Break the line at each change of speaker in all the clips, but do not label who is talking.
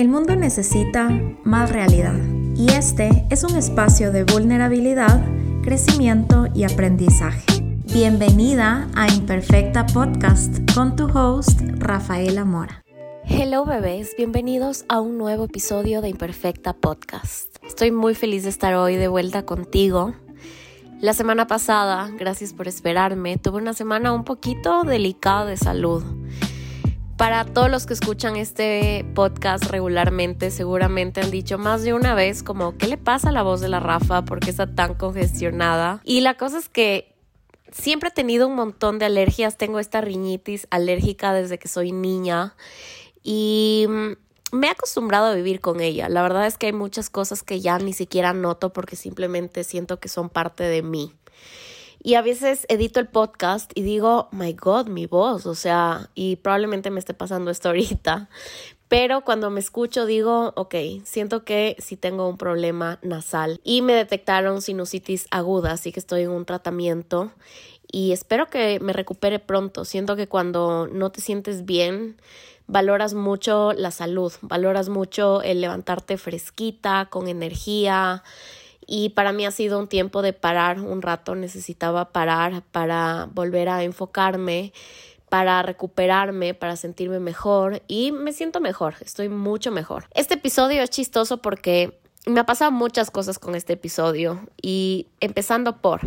El mundo necesita más realidad y este es un espacio de vulnerabilidad, crecimiento y aprendizaje. Bienvenida a Imperfecta Podcast con tu host Rafaela Mora.
Hello bebés, bienvenidos a un nuevo episodio de Imperfecta Podcast. Estoy muy feliz de estar hoy de vuelta contigo. La semana pasada, gracias por esperarme, tuve una semana un poquito delicada de salud. Para todos los que escuchan este podcast regularmente, seguramente han dicho más de una vez como, ¿qué le pasa a la voz de la Rafa? ¿Por qué está tan congestionada? Y la cosa es que siempre he tenido un montón de alergias. Tengo esta riñitis alérgica desde que soy niña y mm, me he acostumbrado a vivir con ella. La verdad es que hay muchas cosas que ya ni siquiera noto porque simplemente siento que son parte de mí. Y a veces edito el podcast y digo, my God, mi voz, o sea, y probablemente me esté pasando esto ahorita. Pero cuando me escucho digo, ok, siento que sí tengo un problema nasal y me detectaron sinusitis aguda, así que estoy en un tratamiento y espero que me recupere pronto. Siento que cuando no te sientes bien, valoras mucho la salud, valoras mucho el levantarte fresquita, con energía, y para mí ha sido un tiempo de parar un rato, necesitaba parar para volver a enfocarme, para recuperarme, para sentirme mejor y me siento mejor, estoy mucho mejor. Este episodio es chistoso porque me ha pasado muchas cosas con este episodio y empezando por,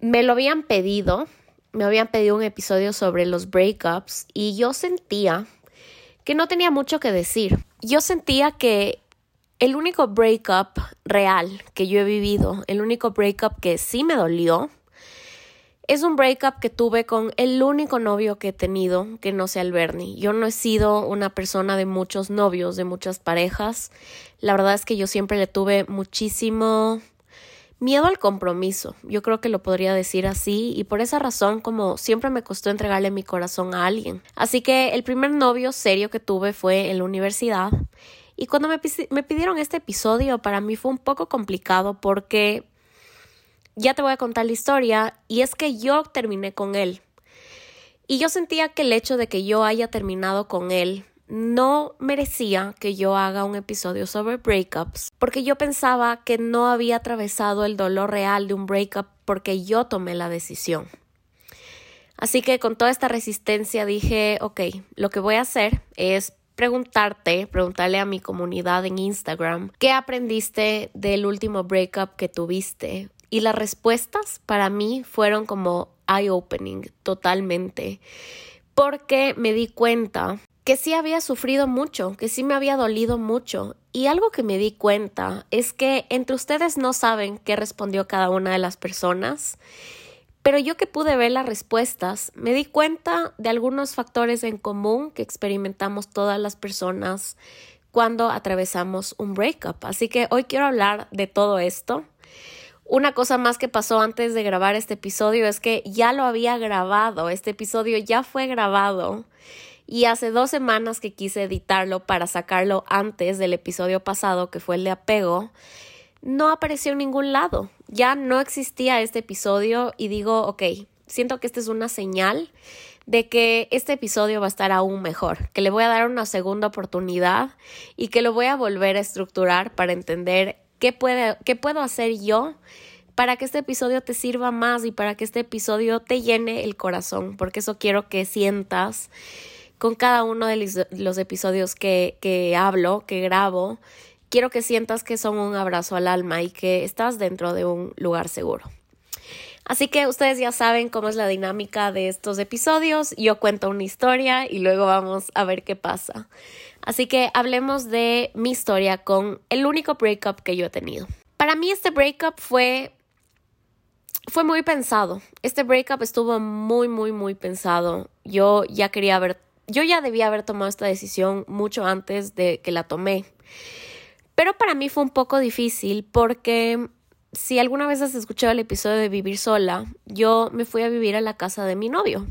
me lo habían pedido, me habían pedido un episodio sobre los breakups y yo sentía que no tenía mucho que decir. Yo sentía que el único breakup real que yo he vivido, el único breakup que sí me dolió, es un breakup que tuve con el único novio que he tenido que no sea el Bernie. Yo no he sido una persona de muchos novios, de muchas parejas. La verdad es que yo siempre le tuve muchísimo miedo al compromiso. Yo creo que lo podría decir así y por esa razón como siempre me costó entregarle mi corazón a alguien. Así que el primer novio serio que tuve fue en la universidad y cuando me, me pidieron este episodio, para mí fue un poco complicado porque ya te voy a contar la historia y es que yo terminé con él. Y yo sentía que el hecho de que yo haya terminado con él no merecía que yo haga un episodio sobre breakups, porque yo pensaba que no había atravesado el dolor real de un breakup porque yo tomé la decisión. Así que con toda esta resistencia dije, ok, lo que voy a hacer es preguntarte, preguntarle a mi comunidad en Instagram, ¿qué aprendiste del último breakup que tuviste? Y las respuestas para mí fueron como eye-opening totalmente, porque me di cuenta que sí había sufrido mucho, que sí me había dolido mucho. Y algo que me di cuenta es que entre ustedes no saben qué respondió cada una de las personas pero yo que pude ver las respuestas, me di cuenta de algunos factores en común que experimentamos todas las personas cuando atravesamos un breakup. Así que hoy quiero hablar de todo esto. Una cosa más que pasó antes de grabar este episodio es que ya lo había grabado, este episodio ya fue grabado y hace dos semanas que quise editarlo para sacarlo antes del episodio pasado que fue el de apego no apareció en ningún lado. Ya no existía este episodio y digo, ok, siento que esta es una señal de que este episodio va a estar aún mejor, que le voy a dar una segunda oportunidad y que lo voy a volver a estructurar para entender qué, puede, qué puedo hacer yo para que este episodio te sirva más y para que este episodio te llene el corazón, porque eso quiero que sientas con cada uno de los episodios que, que hablo, que grabo, quiero que sientas que son un abrazo al alma y que estás dentro de un lugar seguro. Así que ustedes ya saben cómo es la dinámica de estos episodios. Yo cuento una historia y luego vamos a ver qué pasa. Así que hablemos de mi historia con el único breakup que yo he tenido. Para mí este breakup fue fue muy pensado. Este breakup estuvo muy muy muy pensado. Yo ya quería haber yo ya debía haber tomado esta decisión mucho antes de que la tomé. Pero para mí fue un poco difícil porque si alguna vez has escuchado el episodio de Vivir sola, yo me fui a vivir a la casa de mi novio.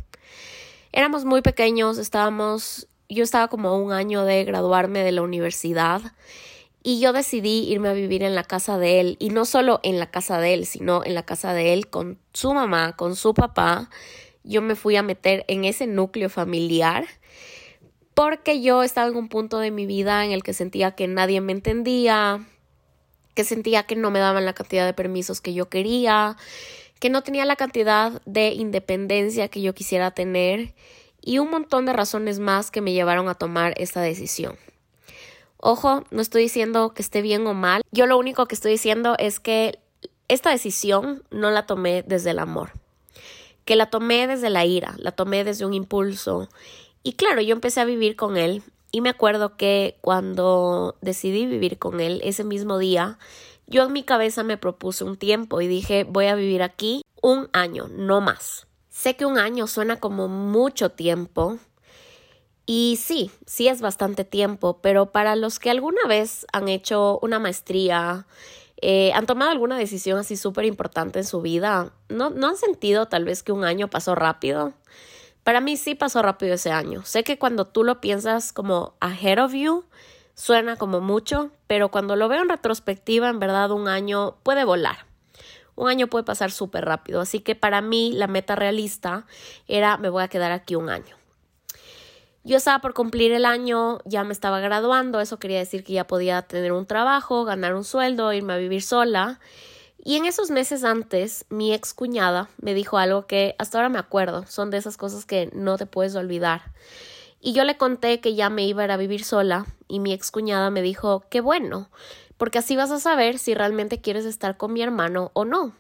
Éramos muy pequeños, estábamos, yo estaba como un año de graduarme de la universidad y yo decidí irme a vivir en la casa de él y no solo en la casa de él, sino en la casa de él con su mamá, con su papá. Yo me fui a meter en ese núcleo familiar porque yo estaba en un punto de mi vida en el que sentía que nadie me entendía, que sentía que no me daban la cantidad de permisos que yo quería, que no tenía la cantidad de independencia que yo quisiera tener y un montón de razones más que me llevaron a tomar esta decisión. Ojo, no estoy diciendo que esté bien o mal, yo lo único que estoy diciendo es que esta decisión no la tomé desde el amor, que la tomé desde la ira, la tomé desde un impulso. Y claro, yo empecé a vivir con él y me acuerdo que cuando decidí vivir con él ese mismo día, yo en mi cabeza me propuse un tiempo y dije voy a vivir aquí un año, no más. Sé que un año suena como mucho tiempo, y sí, sí es bastante tiempo, pero para los que alguna vez han hecho una maestría, eh, han tomado alguna decisión así súper importante en su vida, ¿no, ¿no han sentido tal vez que un año pasó rápido? Para mí sí pasó rápido ese año. Sé que cuando tú lo piensas como ahead of you, suena como mucho, pero cuando lo veo en retrospectiva, en verdad un año puede volar. Un año puede pasar súper rápido. Así que para mí la meta realista era me voy a quedar aquí un año. Yo estaba por cumplir el año, ya me estaba graduando, eso quería decir que ya podía tener un trabajo, ganar un sueldo, irme a vivir sola. Y en esos meses antes, mi ex cuñada me dijo algo que hasta ahora me acuerdo, son de esas cosas que no te puedes olvidar. Y yo le conté que ya me iba a ir a vivir sola y mi ex cuñada me dijo, qué bueno, porque así vas a saber si realmente quieres estar con mi hermano o no.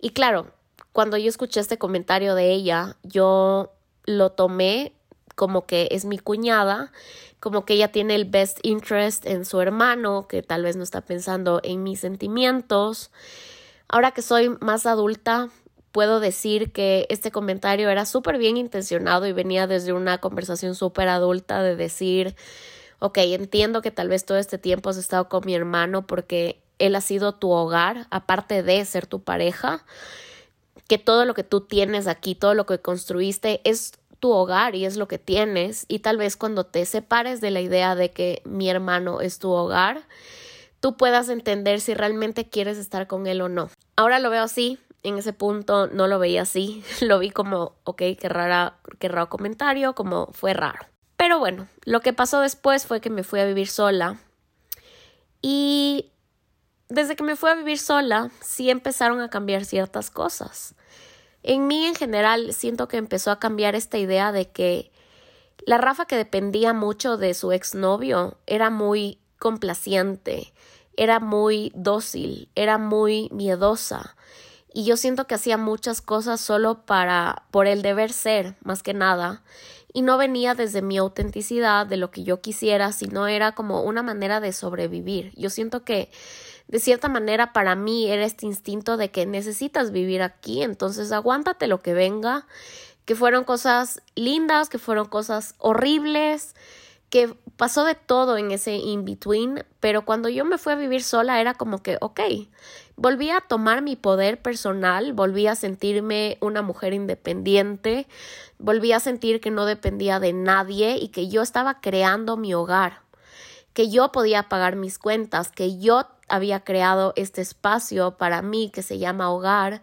Y claro, cuando yo escuché este comentario de ella, yo lo tomé como que es mi cuñada, como que ella tiene el best interest en su hermano, que tal vez no está pensando en mis sentimientos. Ahora que soy más adulta, puedo decir que este comentario era súper bien intencionado y venía desde una conversación súper adulta de decir, ok, entiendo que tal vez todo este tiempo has estado con mi hermano porque él ha sido tu hogar, aparte de ser tu pareja, que todo lo que tú tienes aquí, todo lo que construiste es tu hogar y es lo que tienes y tal vez cuando te separes de la idea de que mi hermano es tu hogar, tú puedas entender si realmente quieres estar con él o no. Ahora lo veo así, en ese punto no lo veía así, lo vi como, ok, qué rara, qué raro comentario, como fue raro. Pero bueno, lo que pasó después fue que me fui a vivir sola y desde que me fui a vivir sola, sí empezaron a cambiar ciertas cosas. En mí en general siento que empezó a cambiar esta idea de que la Rafa que dependía mucho de su exnovio era muy complaciente, era muy dócil, era muy miedosa. Y yo siento que hacía muchas cosas solo para por el deber ser, más que nada, y no venía desde mi autenticidad, de lo que yo quisiera, sino era como una manera de sobrevivir. Yo siento que de cierta manera para mí era este instinto de que necesitas vivir aquí, entonces aguántate lo que venga, que fueron cosas lindas, que fueron cosas horribles, que pasó de todo en ese in-between, pero cuando yo me fui a vivir sola era como que, ok, volví a tomar mi poder personal, volví a sentirme una mujer independiente, volví a sentir que no dependía de nadie y que yo estaba creando mi hogar, que yo podía pagar mis cuentas, que yo había creado este espacio para mí que se llama hogar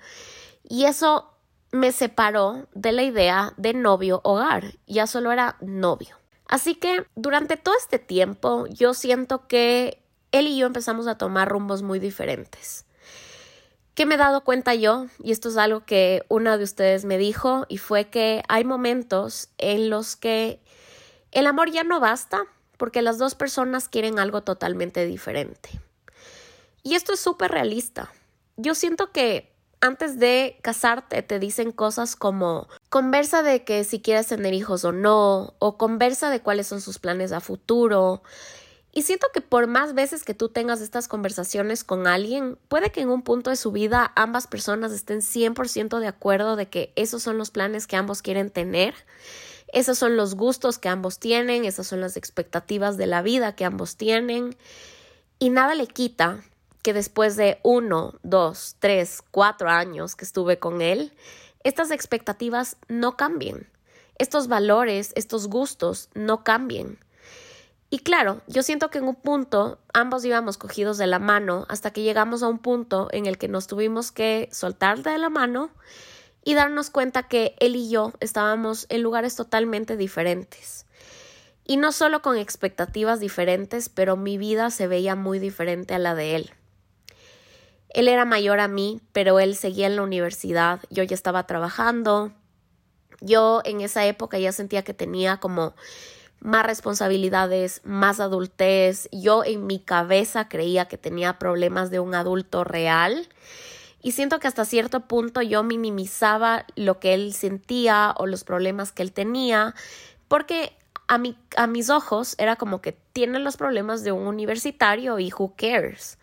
y eso me separó de la idea de novio hogar, ya solo era novio. Así que durante todo este tiempo yo siento que él y yo empezamos a tomar rumbos muy diferentes. ¿Qué me he dado cuenta yo? Y esto es algo que una de ustedes me dijo y fue que hay momentos en los que el amor ya no basta porque las dos personas quieren algo totalmente diferente. Y esto es súper realista. Yo siento que antes de casarte te dicen cosas como conversa de que si quieres tener hijos o no, o conversa de cuáles son sus planes a futuro. Y siento que por más veces que tú tengas estas conversaciones con alguien, puede que en un punto de su vida ambas personas estén 100% de acuerdo de que esos son los planes que ambos quieren tener, esos son los gustos que ambos tienen, esas son las expectativas de la vida que ambos tienen, y nada le quita que después de uno, dos, tres, cuatro años que estuve con él, estas expectativas no cambien, estos valores, estos gustos no cambien. Y claro, yo siento que en un punto ambos íbamos cogidos de la mano hasta que llegamos a un punto en el que nos tuvimos que soltar de la mano y darnos cuenta que él y yo estábamos en lugares totalmente diferentes. Y no solo con expectativas diferentes, pero mi vida se veía muy diferente a la de él. Él era mayor a mí, pero él seguía en la universidad, yo ya estaba trabajando. Yo en esa época ya sentía que tenía como más responsabilidades, más adultez. Yo en mi cabeza creía que tenía problemas de un adulto real. Y siento que hasta cierto punto yo minimizaba lo que él sentía o los problemas que él tenía, porque a, mi, a mis ojos era como que tiene los problemas de un universitario y who cares.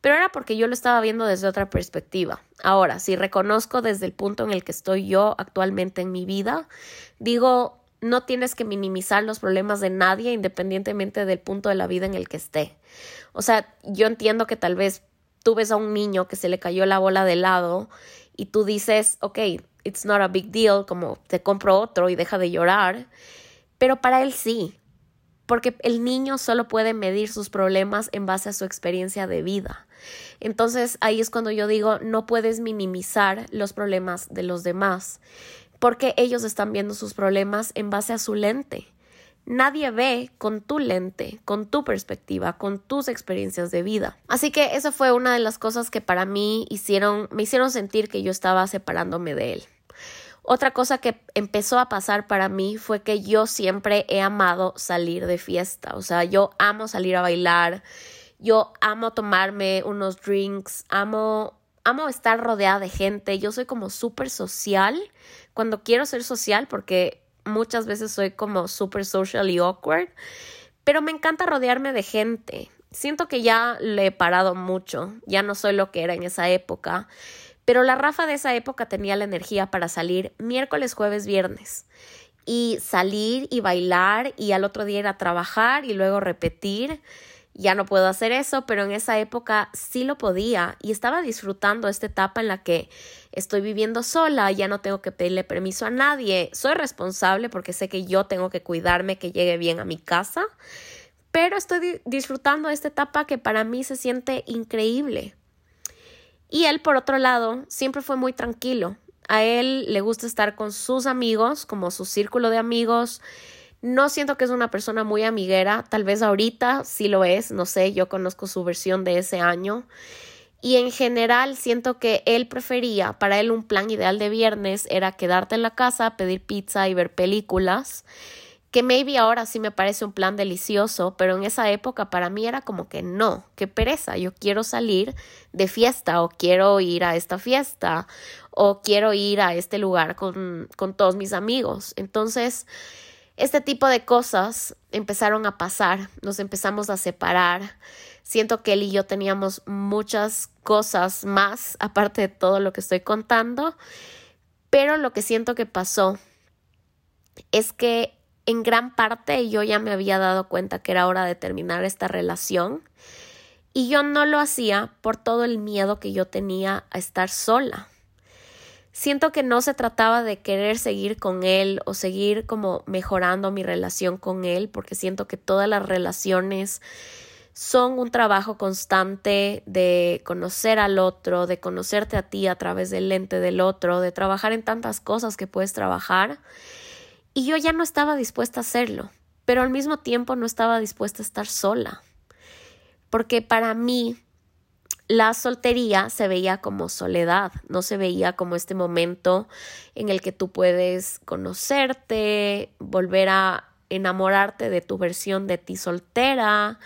Pero era porque yo lo estaba viendo desde otra perspectiva. Ahora, si reconozco desde el punto en el que estoy yo actualmente en mi vida, digo, no tienes que minimizar los problemas de nadie independientemente del punto de la vida en el que esté. O sea, yo entiendo que tal vez tú ves a un niño que se le cayó la bola de lado y tú dices, ok, it's not a big deal, como te compro otro y deja de llorar, pero para él sí, porque el niño solo puede medir sus problemas en base a su experiencia de vida. Entonces ahí es cuando yo digo, no puedes minimizar los problemas de los demás porque ellos están viendo sus problemas en base a su lente. Nadie ve con tu lente, con tu perspectiva, con tus experiencias de vida. Así que esa fue una de las cosas que para mí hicieron, me hicieron sentir que yo estaba separándome de él. Otra cosa que empezó a pasar para mí fue que yo siempre he amado salir de fiesta, o sea, yo amo salir a bailar, yo amo tomarme unos drinks, amo amo estar rodeada de gente, yo soy como súper social. Cuando quiero ser social porque muchas veces soy como súper social y awkward, pero me encanta rodearme de gente. Siento que ya le he parado mucho, ya no soy lo que era en esa época, pero la Rafa de esa época tenía la energía para salir miércoles, jueves, viernes y salir y bailar y al otro día ir a trabajar y luego repetir ya no puedo hacer eso, pero en esa época sí lo podía y estaba disfrutando esta etapa en la que estoy viviendo sola, ya no tengo que pedirle permiso a nadie, soy responsable porque sé que yo tengo que cuidarme, que llegue bien a mi casa, pero estoy disfrutando esta etapa que para mí se siente increíble. Y él, por otro lado, siempre fue muy tranquilo. A él le gusta estar con sus amigos, como su círculo de amigos, no siento que es una persona muy amiguera, tal vez ahorita sí lo es, no sé, yo conozco su versión de ese año. Y en general siento que él prefería, para él un plan ideal de viernes era quedarte en la casa, pedir pizza y ver películas, que maybe ahora sí me parece un plan delicioso, pero en esa época para mí era como que no, qué pereza, yo quiero salir de fiesta o quiero ir a esta fiesta o quiero ir a este lugar con, con todos mis amigos. Entonces, este tipo de cosas empezaron a pasar, nos empezamos a separar. Siento que él y yo teníamos muchas cosas más, aparte de todo lo que estoy contando, pero lo que siento que pasó es que en gran parte yo ya me había dado cuenta que era hora de terminar esta relación y yo no lo hacía por todo el miedo que yo tenía a estar sola. Siento que no se trataba de querer seguir con él o seguir como mejorando mi relación con él, porque siento que todas las relaciones son un trabajo constante de conocer al otro, de conocerte a ti a través del lente del otro, de trabajar en tantas cosas que puedes trabajar. Y yo ya no estaba dispuesta a hacerlo, pero al mismo tiempo no estaba dispuesta a estar sola. Porque para mí la soltería se veía como soledad, no se veía como este momento en el que tú puedes conocerte, volver a enamorarte de tu versión de ti soltera.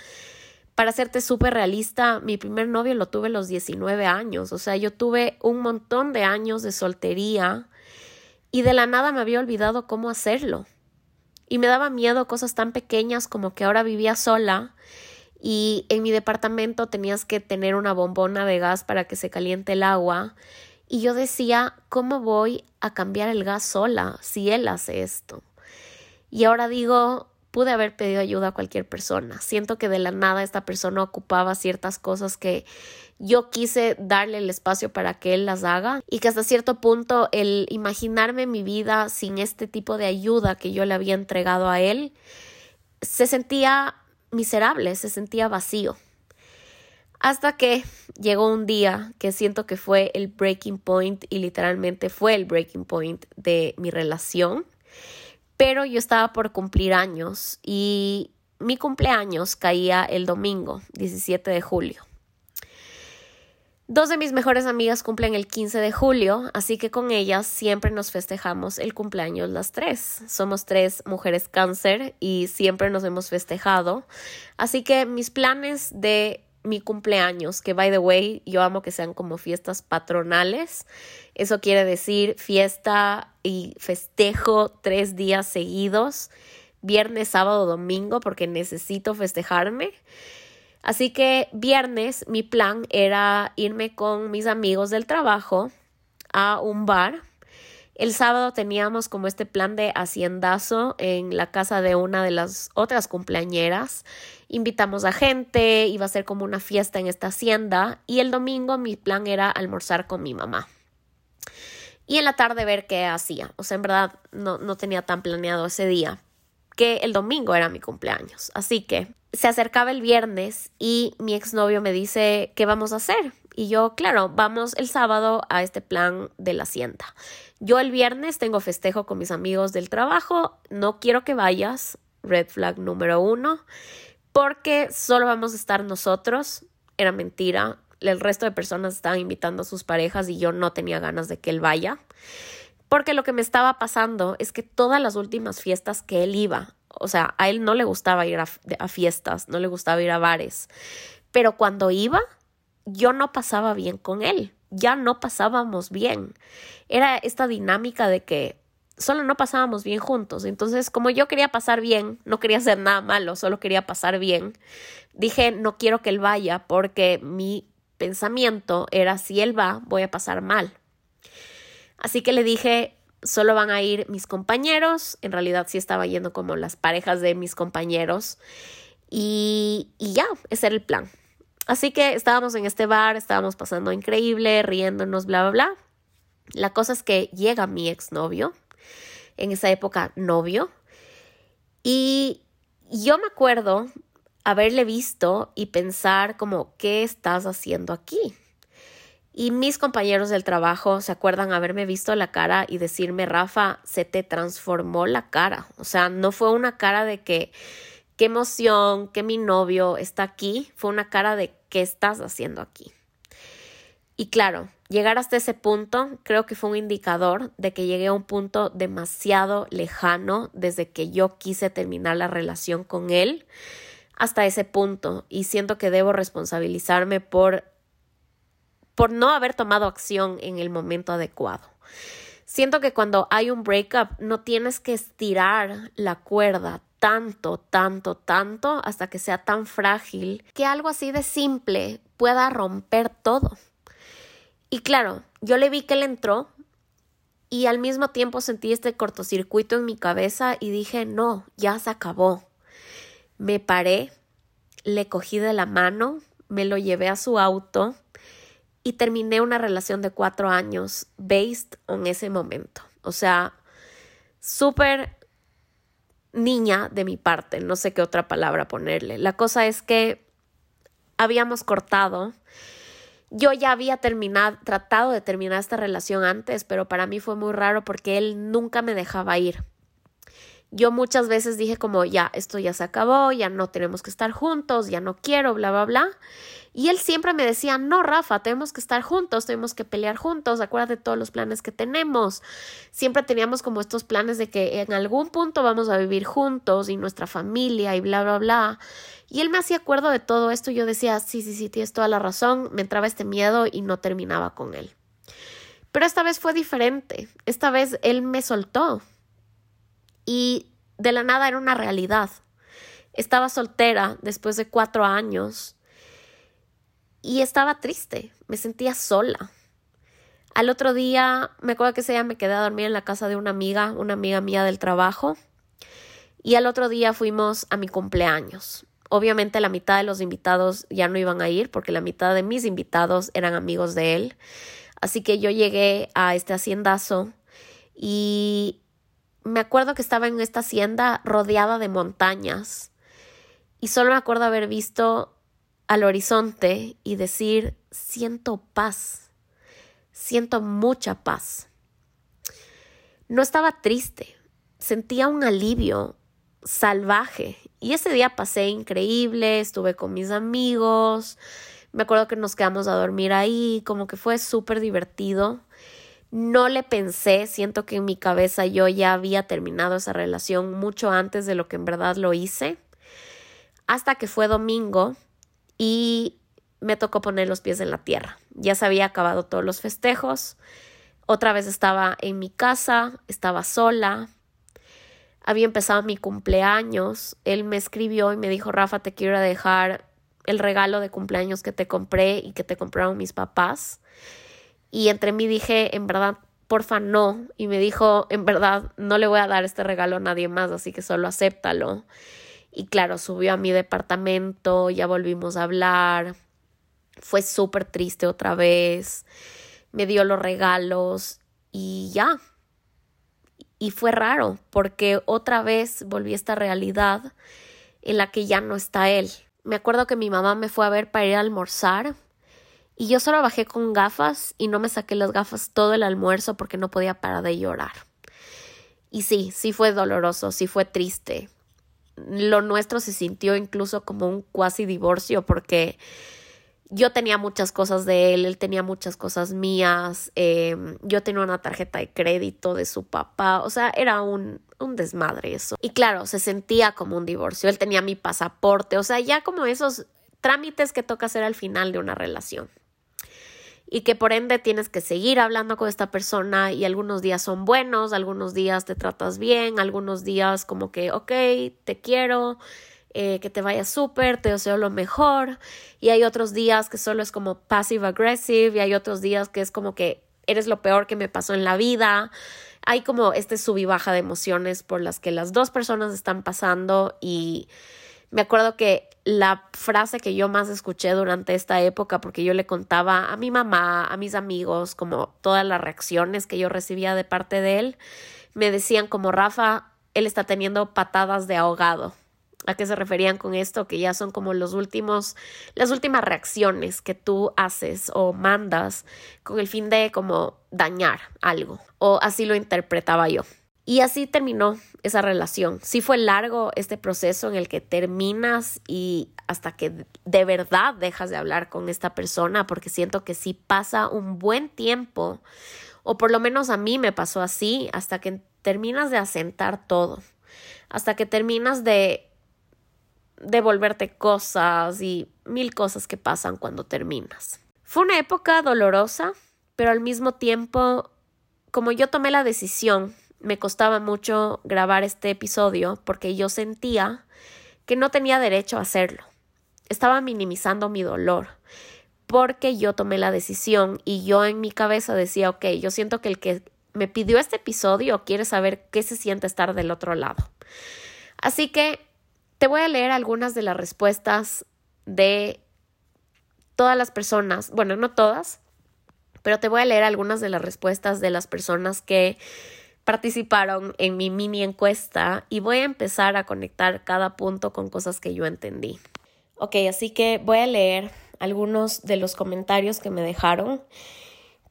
Para serte súper realista, mi primer novio lo tuve a los 19 años, o sea, yo tuve un montón de años de soltería y de la nada me había olvidado cómo hacerlo. Y me daba miedo cosas tan pequeñas como que ahora vivía sola y en mi departamento tenías que tener una bombona de gas para que se caliente el agua. Y yo decía, ¿cómo voy a cambiar el gas sola si él hace esto? Y ahora digo, pude haber pedido ayuda a cualquier persona. Siento que de la nada esta persona ocupaba ciertas cosas que yo quise darle el espacio para que él las haga y que hasta cierto punto el imaginarme mi vida sin este tipo de ayuda que yo le había entregado a él se sentía miserable, se sentía vacío. Hasta que llegó un día que siento que fue el breaking point y literalmente fue el breaking point de mi relación. pero yo estaba por cumplir años y mi cumpleaños caía el domingo, 17 de julio. Dos de mis mejores amigas cumplen el 15 de julio, así que con ellas siempre nos festejamos el cumpleaños las tres. Somos tres mujeres cáncer y siempre nos hemos festejado. Así que mis planes de mi cumpleaños, que by the way, yo amo que sean como fiestas patronales. Eso quiere decir fiesta y festejo tres días seguidos, viernes, sábado, domingo, porque necesito festejarme. Así que viernes mi plan era irme con mis amigos del trabajo a un bar. El sábado teníamos como este plan de haciendazo en la casa de una de las otras cumpleañeras. Invitamos a gente, iba a ser como una fiesta en esta hacienda y el domingo mi plan era almorzar con mi mamá. Y en la tarde ver qué hacía. O sea, en verdad no, no tenía tan planeado ese día que el domingo era mi cumpleaños. Así que se acercaba el viernes y mi exnovio me dice, ¿qué vamos a hacer? Y yo, claro, vamos el sábado a este plan de la hacienda. Yo el viernes tengo festejo con mis amigos del trabajo, no quiero que vayas, red flag número uno, porque solo vamos a estar nosotros. Era mentira, el resto de personas estaban invitando a sus parejas y yo no tenía ganas de que él vaya. Porque lo que me estaba pasando es que todas las últimas fiestas que él iba o sea, a él no le gustaba ir a, fiestas, no le gustaba ir a bares, pero cuando iba, yo no pasaba bien con él, ya no pasábamos bien. Era esta dinámica de que solo no pasábamos bien juntos. Entonces, como yo quería pasar bien, no quería hacer nada malo, solo quería pasar bien, dije, no quiero que él vaya porque mi pensamiento era, si él va, voy a pasar mal. Así que le dije, solo van a ir mis compañeros, en realidad sí estaba yendo como las parejas de mis compañeros y, ya, ese era el plan. Así que estábamos en este bar, estábamos pasando increíble, riéndonos, bla, bla, bla. La cosa es que llega mi exnovio, en esa época novio, y yo me acuerdo haberle visto y pensar como, ¿qué estás haciendo aquí? Y mis compañeros del trabajo se acuerdan haberme visto la cara y decirme, Rafa, se te transformó la cara. O sea, no fue una cara de que, qué emoción, que mi novio está aquí. Fue una cara de, ¿qué estás haciendo aquí? Y claro, llegar hasta ese punto creo que fue un indicador de que llegué a un punto demasiado lejano desde que yo quise terminar la relación con él hasta ese punto y siento que debo responsabilizarme por por no haber tomado acción en el momento adecuado. Siento que cuando hay un breakup no tienes que estirar la cuerda tanto, tanto, tanto hasta que sea tan frágil que algo así de simple pueda romper todo. Y claro, yo le vi que él entró y al mismo tiempo sentí este cortocircuito en mi cabeza y dije, no, ya se acabó. Me paré, le cogí de la mano, me lo llevé a su auto y terminé una relación de cuatro años based on ese momento. O sea, súper niña de mi parte, no sé qué otra palabra ponerle. La cosa es que habíamos cortado. Yo ya había terminado, tratado de terminar esta relación antes, pero para mí fue muy raro porque él nunca me dejaba ir. Yo muchas veces dije como, ya, esto ya se acabó, ya no tenemos que estar juntos, ya no quiero, bla, bla, bla. Y él siempre me decía, no, Rafa, tenemos que estar juntos, tenemos que pelear juntos, acuérdate de todos los planes que tenemos. Siempre teníamos como estos planes de que en algún punto vamos a vivir juntos y nuestra familia y bla, bla, bla. Y él me hacía acuerdo de todo esto y yo decía, sí, sí, sí, tienes toda la razón, me entraba este miedo y no terminaba con él. Pero esta vez fue diferente, esta vez él me soltó y de la nada era una realidad. Estaba soltera después de cuatro años y estaba triste, me sentía sola. Al otro día, me acuerdo que ese día me quedé a dormir en la casa de una amiga, una amiga mía del trabajo, y al otro día fuimos a mi cumpleaños. Obviamente la mitad de los invitados ya no iban a ir porque la mitad de mis invitados eran amigos de él. Así que yo llegué a este haciendazo y me acuerdo que estaba en esta hacienda rodeada de montañas y solo me acuerdo haber visto al horizonte y decir, siento paz, siento mucha paz. No estaba triste, sentía un alivio salvaje. Y ese día pasé increíble, estuve con mis amigos, me acuerdo que nos quedamos a dormir ahí, como que fue súper divertido. No le pensé, siento que en mi cabeza yo ya había terminado esa relación mucho antes de lo que en verdad lo hice, hasta que fue domingo y me tocó poner los pies en la tierra. Ya se había acabado todos los festejos, otra vez estaba en mi casa, estaba sola, había empezado mi cumpleaños, él me escribió y me dijo, Rafa, te quiero dejar el regalo de cumpleaños que te compré y que te compraron mis papás. Y entre mí dije, en verdad, porfa, no. Y me dijo, en verdad, no le voy a dar este regalo a nadie más, así que solo acéptalo. Y claro, subió a mi departamento, ya volvimos a hablar. Fue súper triste otra vez. Me dio los regalos y ya. Y fue raro porque otra vez volví a esta realidad en la que ya no está él. Me acuerdo que mi mamá me fue a ver para ir a almorzar y yo solo bajé con gafas y no me saqué las gafas todo el almuerzo porque no podía parar de llorar. Y sí, sí fue doloroso, sí fue triste. Lo nuestro se sintió incluso como un cuasi divorcio porque yo tenía muchas cosas de él, él tenía muchas cosas mías, em, yo tenía una tarjeta de crédito de su papá, o sea, era un, un desmadre eso. Y claro, se sentía como un divorcio, él tenía mi pasaporte, o sea, ya como esos trámites que toca hacer al final de una relación y que por ende tienes que seguir hablando con esta persona y algunos días son buenos, algunos días te tratas bien, algunos días como que, ok, te quiero, eh, que te vaya súper, te deseo lo mejor y hay otros días que solo es como passive aggressive y hay otros días que es como que eres lo peor que me pasó en la vida. Hay como este sub y baja de emociones por las que las dos personas están pasando y me acuerdo que la frase que yo más escuché durante esta época, porque yo le contaba a mi mamá, a mis amigos, como todas las reacciones que yo recibía de parte de él, me decían como Rafa, él está teniendo patadas de ahogado. ¿A qué se referían con esto? Que ya son como los últimos, las últimas reacciones que tú haces o mandas con el fin de como dañar algo. O así lo interpretaba yo. Y así terminó esa relación. Sí fue largo este proceso en el que terminas y hasta que de verdad dejas de hablar con esta persona, porque siento que sí pasa un buen tiempo, o por lo menos a mí me pasó así, hasta que terminas de asentar todo, hasta que terminas de devolverte cosas y mil cosas que pasan cuando terminas. Fue una época dolorosa, pero al mismo tiempo, como yo tomé la decisión me costaba mucho grabar este episodio porque yo sentía que no tenía derecho a hacerlo. Estaba minimizando mi dolor porque yo tomé la decisión y yo en mi cabeza decía, ok, yo siento que el que me pidió este episodio quiere saber qué se siente estar del otro lado. Así que te voy a leer algunas de las respuestas de todas las personas, bueno, no todas, pero te voy a leer algunas de las respuestas de las personas que participaron en mi mini encuesta y voy a empezar a conectar cada punto con cosas que yo entendí. Ok, así que voy a leer algunos de los comentarios que me dejaron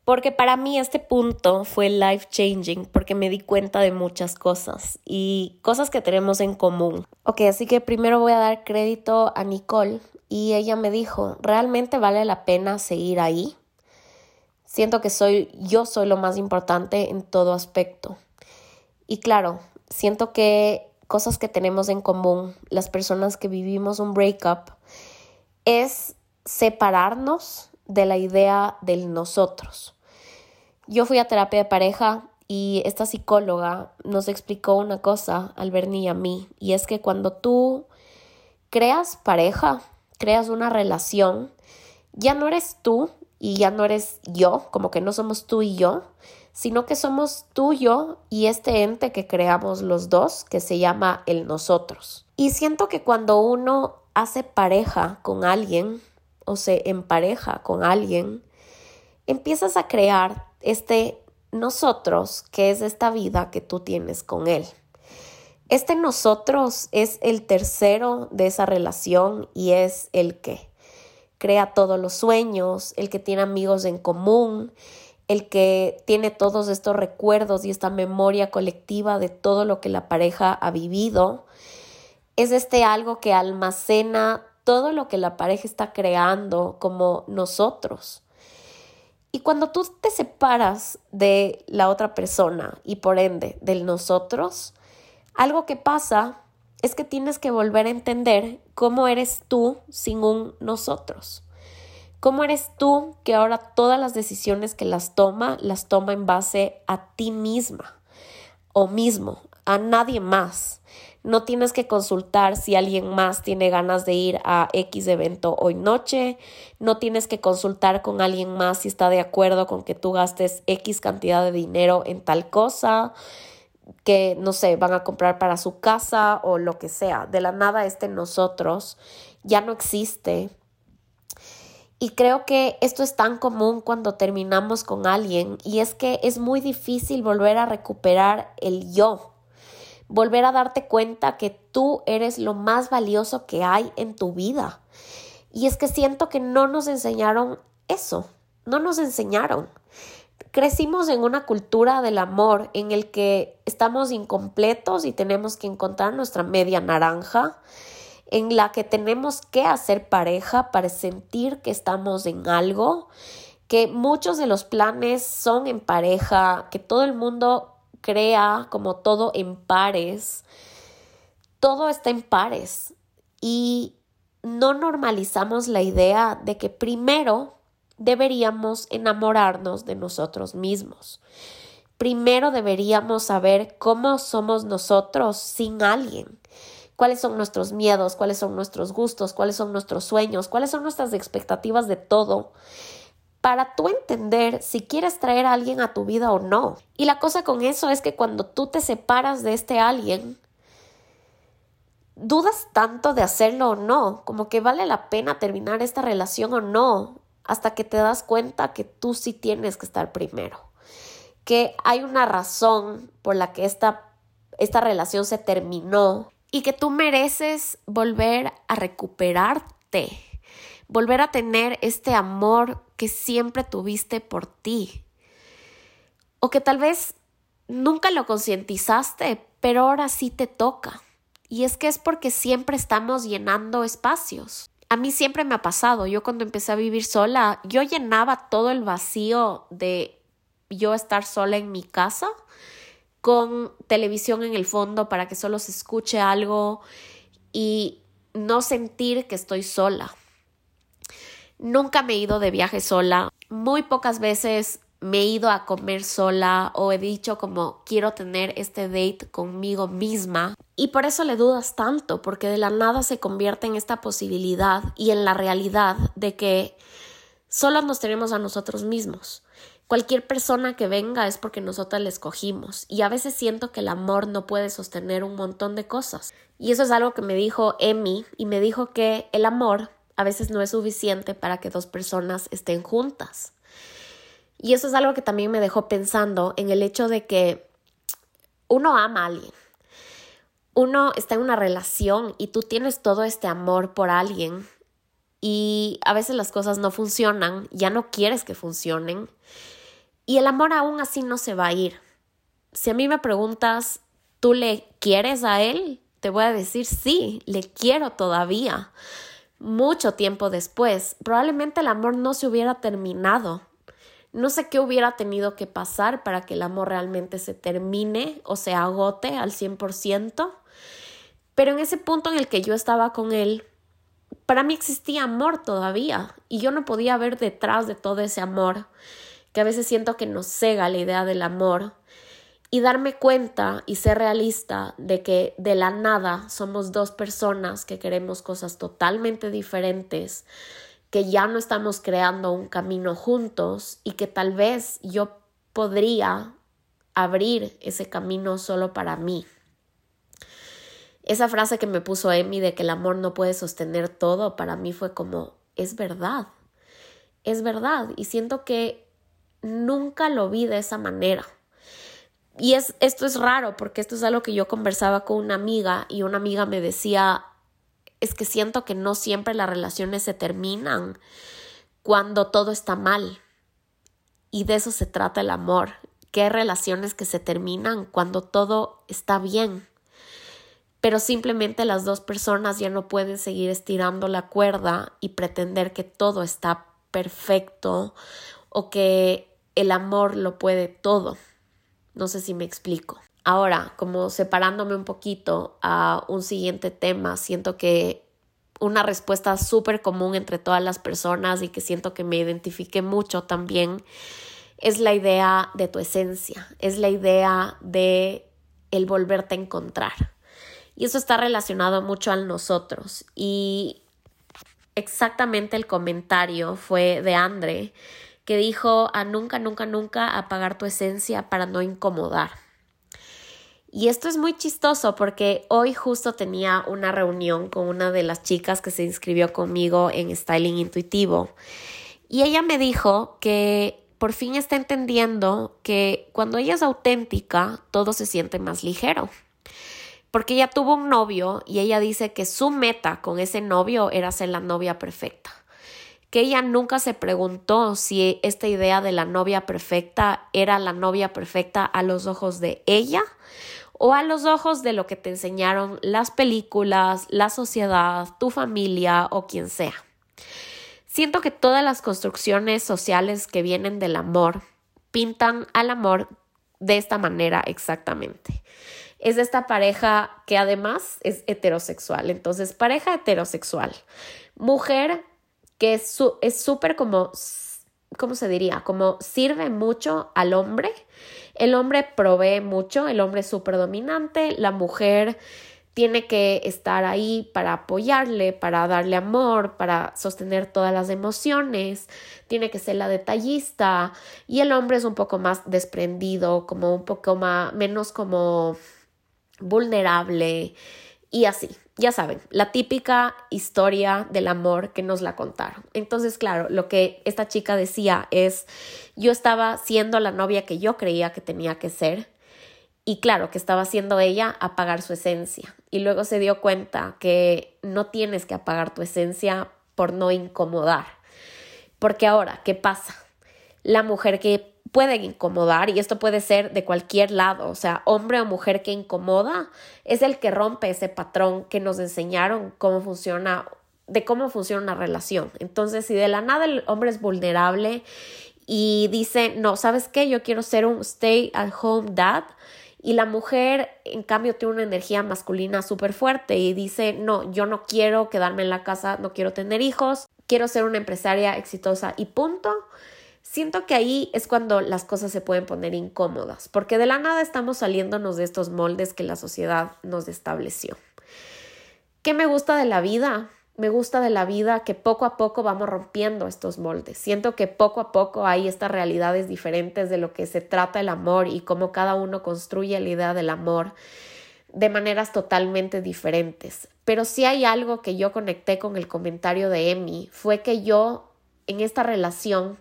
porque para mí este punto fue life changing porque me di cuenta de muchas cosas y cosas que tenemos en común. Ok, así que primero voy a dar crédito a Nicole y ella me dijo, ¿realmente vale la pena seguir ahí? Siento que soy yo soy lo más importante en todo aspecto. Y claro, siento que cosas que tenemos en común, las personas que vivimos un breakup, es separarnos de la idea del nosotros. Yo fui a terapia de pareja y esta psicóloga nos explicó una cosa al Bernie y a mí, y es que cuando tú creas pareja, creas una relación, ya no eres tú y ya no eres yo, como que no somos tú y yo, sino que somos tú, yo y este ente que creamos los dos, que se llama el nosotros. Y siento que cuando uno hace pareja con alguien o se empareja con alguien, empiezas a crear este nosotros, que es esta vida que tú tienes con él. Este nosotros es el tercero de esa relación y es el que crea todos los sueños, el que tiene amigos en común, el que tiene todos estos recuerdos y esta memoria colectiva de todo lo que la pareja ha vivido. Es este algo que almacena todo lo que la pareja está creando como nosotros. Y cuando tú te separas de la otra persona y por ende del nosotros, algo que pasa es que tienes que volver a entender cómo eres tú sin un nosotros. ¿Cómo eres tú que ahora todas las decisiones que las toma, las toma en base a ti misma o mismo, a nadie más? No tienes que consultar si alguien más tiene ganas de ir a X evento hoy noche. No tienes que consultar con alguien más si está de acuerdo con que tú gastes X cantidad de dinero en tal cosa que, no sé, van a comprar para su casa o lo que sea. De la nada este nosotros ya no existe y creo que esto es tan común cuando terminamos con alguien y es que es muy difícil volver a recuperar el yo, volver a darte cuenta que tú eres lo más valioso que hay en tu vida. Y es que siento que no nos enseñaron eso, no nos enseñaron. Crecimos en una cultura del amor en el que estamos incompletos y tenemos que encontrar nuestra media naranja en la que tenemos que hacer pareja para sentir que estamos en algo, que muchos de los planes son en pareja, que todo el mundo crea como todo en pares. Todo está en pares y no normalizamos la idea de que primero deberíamos enamorarnos de nosotros mismos. Primero deberíamos saber cómo somos nosotros sin alguien cuáles son nuestros miedos, cuáles son nuestros gustos, cuáles son nuestros sueños, cuáles son nuestras expectativas de todo, para tú entender si quieres traer a alguien a tu vida o no. Y la cosa con eso es que cuando tú te separas de este alguien, dudas tanto de hacerlo o no, como que vale la pena terminar esta relación o no, hasta que te das cuenta que tú sí tienes que estar primero, que hay una razón por la que esta, esta relación se terminó y que tú mereces volver a recuperarte, volver a tener este amor que siempre tuviste por ti. O que tal vez nunca lo concientizaste, pero ahora sí te toca. Y es que es porque siempre estamos llenando espacios. A mí siempre me ha pasado, yo cuando empecé a vivir sola, yo llenaba todo el vacío de yo estar sola en mi casa con televisión en el fondo para que solo se escuche algo y no sentir que estoy sola. Nunca me he ido de viaje sola. Muy pocas veces me he ido a comer sola o he dicho como quiero tener este date conmigo misma. Y por eso le dudas tanto, porque de la nada se convierte en esta posibilidad y en la realidad de que solo nos tenemos a nosotros mismos. Cualquier persona que venga es porque nosotras la escogimos y a veces siento que el amor no puede sostener un montón de cosas. Y eso es algo que me dijo Emi y me dijo que el amor a veces no es suficiente para que dos personas estén juntas. Y eso es algo que también me dejó pensando en el hecho de que uno ama a alguien. Uno está en una relación y tú tienes todo este amor por alguien y a veces las cosas no funcionan, ya no quieres que funcionen y el amor aún así no se va a ir. Si a mí me preguntas, ¿tú le quieres a él? Te voy a decir, sí, le quiero todavía. Mucho tiempo después, probablemente el amor no se hubiera terminado. No sé qué hubiera tenido que pasar para que el amor realmente se termine o se agote al 100%. Pero en ese punto en el que yo estaba con él, para mí existía amor todavía y yo no podía ver detrás de todo ese amor que a veces siento que nos cega la idea del amor y darme cuenta y ser realista de que de la nada somos dos personas que queremos cosas totalmente diferentes, que ya no estamos creando un camino juntos y que tal vez yo podría abrir ese camino solo para mí. Esa frase que me puso Emi de que el amor no puede sostener todo, para mí fue como, es verdad, es verdad. Y siento que nunca lo vi de esa manera. Y es, esto es raro porque esto es algo que yo conversaba con una amiga y una amiga me decía, es que siento que no siempre las relaciones se terminan cuando todo está mal. y de eso se trata el amor, que hay relaciones que se terminan cuando todo está bien, pero simplemente las dos personas ya no pueden seguir estirando la cuerda y pretender que todo está perfecto o que el amor lo puede todo. No sé si me explico. Ahora, como separándome un poquito a un siguiente tema, siento que una respuesta súper común entre todas las personas y que siento que me identifique mucho también es la idea de tu esencia, es la idea de el volverte a encontrar. Y eso está relacionado mucho a nosotros. Y exactamente el comentario fue de Andre, que dijo a nunca, nunca, nunca apagar tu esencia para no incomodar. Y esto es muy chistoso porque hoy justo tenía una reunión con una de las chicas que se inscribió conmigo en Styling Intuitivo. Y ella me dijo que por fin está entendiendo que cuando ella es auténtica, todo se siente más ligero. Porque ella tuvo un novio y ella dice que su meta con ese novio era ser la novia perfecta que ella nunca se preguntó si esta idea de la novia perfecta era la novia perfecta a los ojos de ella o a los ojos de lo que te enseñaron las películas, la sociedad, tu familia o quien sea. Siento que todas las construcciones sociales que vienen del amor pintan al amor de esta manera exactamente. Es esta pareja que además es heterosexual. Entonces, pareja heterosexual. Mujer que es súper como, ¿cómo se diría? Como sirve mucho al hombre. El hombre provee mucho, el hombre es súper dominante, la mujer tiene que estar ahí para apoyarle, para darle amor, para sostener todas las emociones, tiene que ser la detallista y el hombre es un poco más desprendido, como un poco más, menos como vulnerable y así ya saben, la típica historia del amor que nos la contaron. Entonces, claro, lo que esta chica decía es, yo estaba siendo la novia que yo creía que tenía que ser y claro, que estaba siendo ella apagar su esencia. Y luego se dio cuenta que no tienes que apagar tu esencia por no incomodar. Porque ahora, ¿qué pasa? La mujer que pueden incomodar y esto puede ser de cualquier lado, o sea, hombre o mujer que incomoda es el que rompe ese patrón que nos enseñaron cómo funciona, de cómo funciona una relación. Entonces, si de la nada el hombre es vulnerable y dice, no, ¿sabes qué? Yo quiero ser un stay at home dad. Y la mujer, en cambio, tiene una energía masculina súper fuerte y dice, no, yo no quiero quedarme en la casa, no quiero tener hijos, quiero ser una empresaria exitosa y punto siento que ahí es cuando las cosas se pueden poner incómodas, porque de la nada estamos saliéndonos de estos moldes que la sociedad nos estableció. ¿Qué me gusta de la vida? Me gusta de la vida que poco a poco vamos rompiendo estos moldes. Siento que poco a poco hay estas realidades diferentes de lo que se trata el amor y cómo cada uno construye la idea del amor de maneras totalmente diferentes. Pero si hay algo que yo conecté con el comentario de Emi, fue que yo en esta relación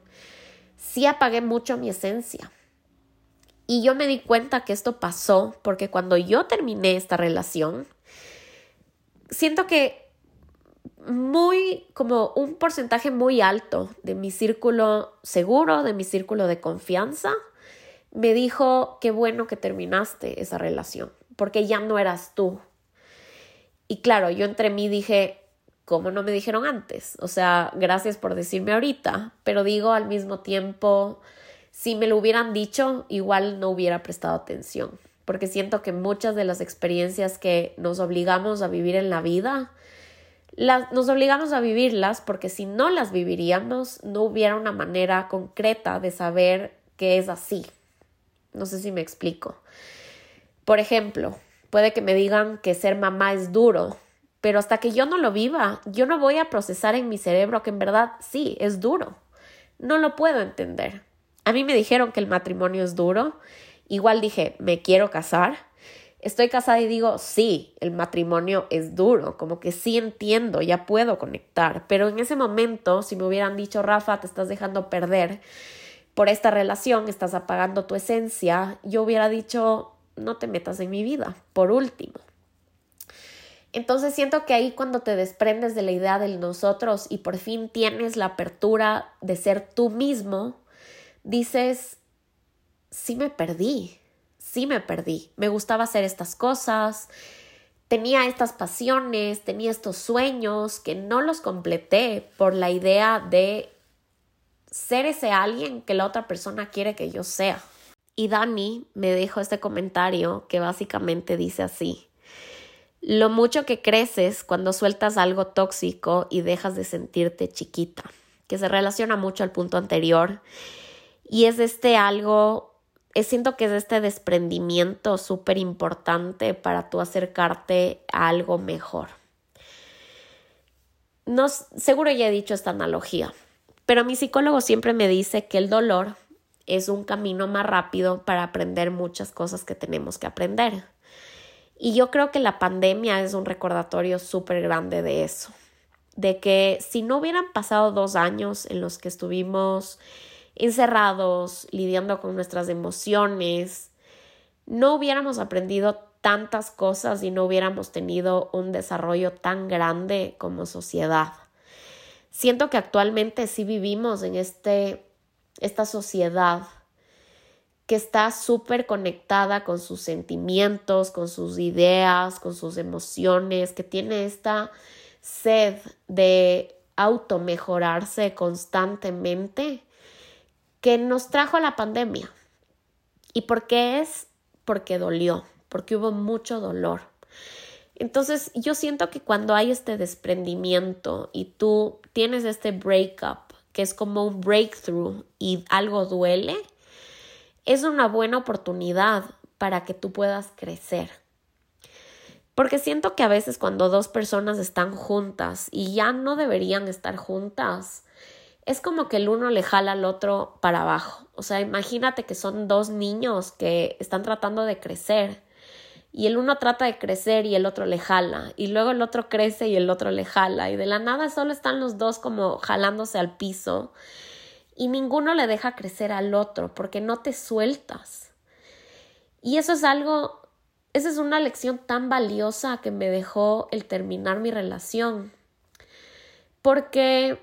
sí apagué mucho mi esencia. Y yo me di cuenta que esto pasó porque cuando yo terminé esta relación, siento que muy, como un porcentaje muy alto de mi círculo seguro, de mi círculo de confianza, me dijo, qué bueno que terminaste esa relación, porque ya no eras tú. Y claro, yo entre mí dije, ¿cómo no me dijeron antes? O sea, gracias por decirme ahorita, pero digo al mismo tiempo, si me lo hubieran dicho, igual no hubiera prestado atención, porque siento que muchas de las experiencias que nos obligamos a vivir en la vida, las, nos obligamos a vivirlas porque si no las viviríamos, no hubiera una manera concreta de saber que es así. No sé si me explico. Por ejemplo, puede que me digan que ser mamá es duro, pero hasta que yo no lo viva, yo no voy a procesar en mi cerebro que en verdad sí, es duro. No lo puedo entender. A mí me dijeron que el matrimonio es duro. Igual dije, me quiero casar. Estoy casada y digo, sí, el matrimonio es duro, como que sí entiendo, ya puedo conectar. Pero en ese momento, si me hubieran dicho, Rafa, te estás dejando perder por esta relación, estás apagando tu esencia, yo hubiera dicho, no te metas en mi vida, por último. Entonces siento que ahí cuando te desprendes de la idea del nosotros y por fin tienes la apertura de ser tú mismo, dices, sí me perdí, sí me perdí. Me gustaba hacer estas cosas, tenía estas pasiones, tenía estos sueños que no los completé por la idea de ser ese alguien que la otra persona quiere que yo sea. Y Dani me dejó este comentario que básicamente dice así. Lo mucho que creces cuando sueltas algo tóxico y dejas de sentirte chiquita, que se relaciona mucho al punto anterior. Y es este algo, siento que es este desprendimiento súper importante para tú acercarte a algo mejor. No, seguro ya he dicho esta analogía, pero mi psicólogo siempre me dice que el dolor es un camino más rápido para aprender muchas cosas que tenemos que aprender. Y yo creo que la pandemia es un recordatorio súper grande de eso, de que si no hubieran pasado dos años en los que estuvimos encerrados, lidiando con nuestras emociones, no hubiéramos aprendido tantas cosas y no hubiéramos tenido un desarrollo tan grande como sociedad. Siento que actualmente sí vivimos en este esta sociedad que está súper conectada con sus sentimientos, con sus ideas, con sus emociones, que tiene esta sed de automejorarse constantemente que nos trajo la pandemia. ¿Y por qué es? Porque dolió, porque hubo mucho dolor. Entonces yo siento que cuando hay este desprendimiento y tú tienes este breakup que es como un breakthrough y algo duele, es una buena oportunidad para que tú puedas crecer. Porque siento que a veces cuando dos personas están juntas y ya no deberían estar juntas, es como que el uno le jala al otro para abajo. O sea, imagínate que son dos niños que están tratando de crecer y el uno trata de crecer y el otro le jala, y luego el otro crece y el otro le jala, y de la nada solo están los dos como jalándose al piso, y ninguno le deja crecer al otro porque no te sueltas. Y eso es algo, esa es una lección tan valiosa que me dejó el terminar mi relación, porque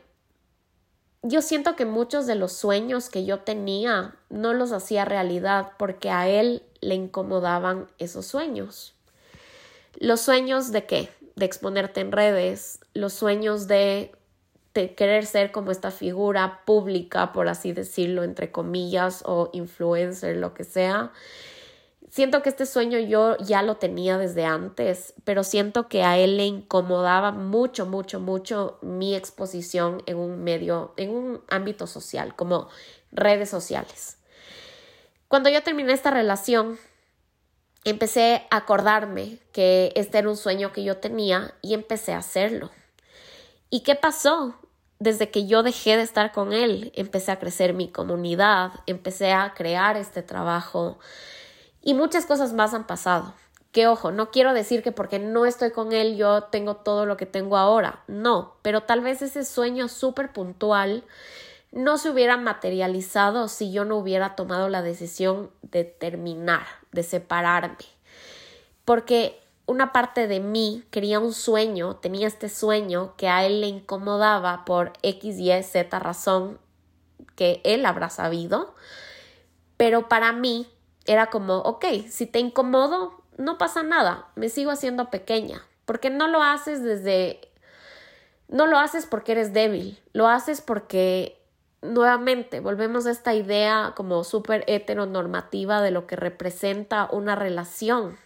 yo siento que muchos de los sueños que yo tenía no los hacía realidad porque a él le incomodaban esos sueños. Los sueños de qué? De exponerte en redes, los sueños de, querer ser como esta figura pública, por así decirlo, entre comillas, o influencer, lo que sea. Siento que este sueño yo ya lo tenía desde antes, pero siento que a él le incomodaba mucho, mucho, mucho mi exposición en un medio, en un ámbito social, como redes sociales. Cuando yo terminé esta relación, empecé a acordarme que este era un sueño que yo tenía y empecé a hacerlo. ¿Y qué pasó? Desde que yo dejé de estar con él, empecé a crecer mi comunidad, empecé a crear este trabajo y muchas cosas más han pasado. Que ojo, no quiero decir que porque no estoy con él yo tengo todo lo que tengo ahora, no, pero tal vez ese sueño súper puntual no se hubiera materializado si yo no hubiera tomado la decisión de terminar, de separarme. Porque una parte de mí quería un sueño, tenía este sueño que a él le incomodaba por X, Y, Z razón que él habrá sabido, pero para mí era como, ok, si te incomodo, no pasa nada, me sigo haciendo pequeña, porque no lo haces desde, no lo haces porque eres débil, lo haces porque nuevamente volvemos a esta idea como súper heteronormativa de lo que representa una relación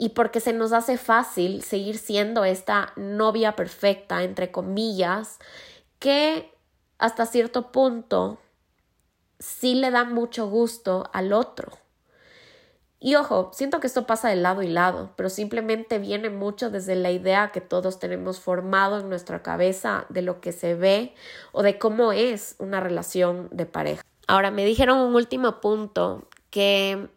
y porque se nos hace fácil seguir siendo esta novia perfecta, entre comillas, que hasta cierto punto sí le da mucho gusto al otro. Y ojo, siento que esto pasa de lado y lado, pero simplemente viene mucho desde la idea que todos tenemos formado en nuestra cabeza de lo que se ve o de cómo es una relación de pareja. Ahora, me dijeron un último punto que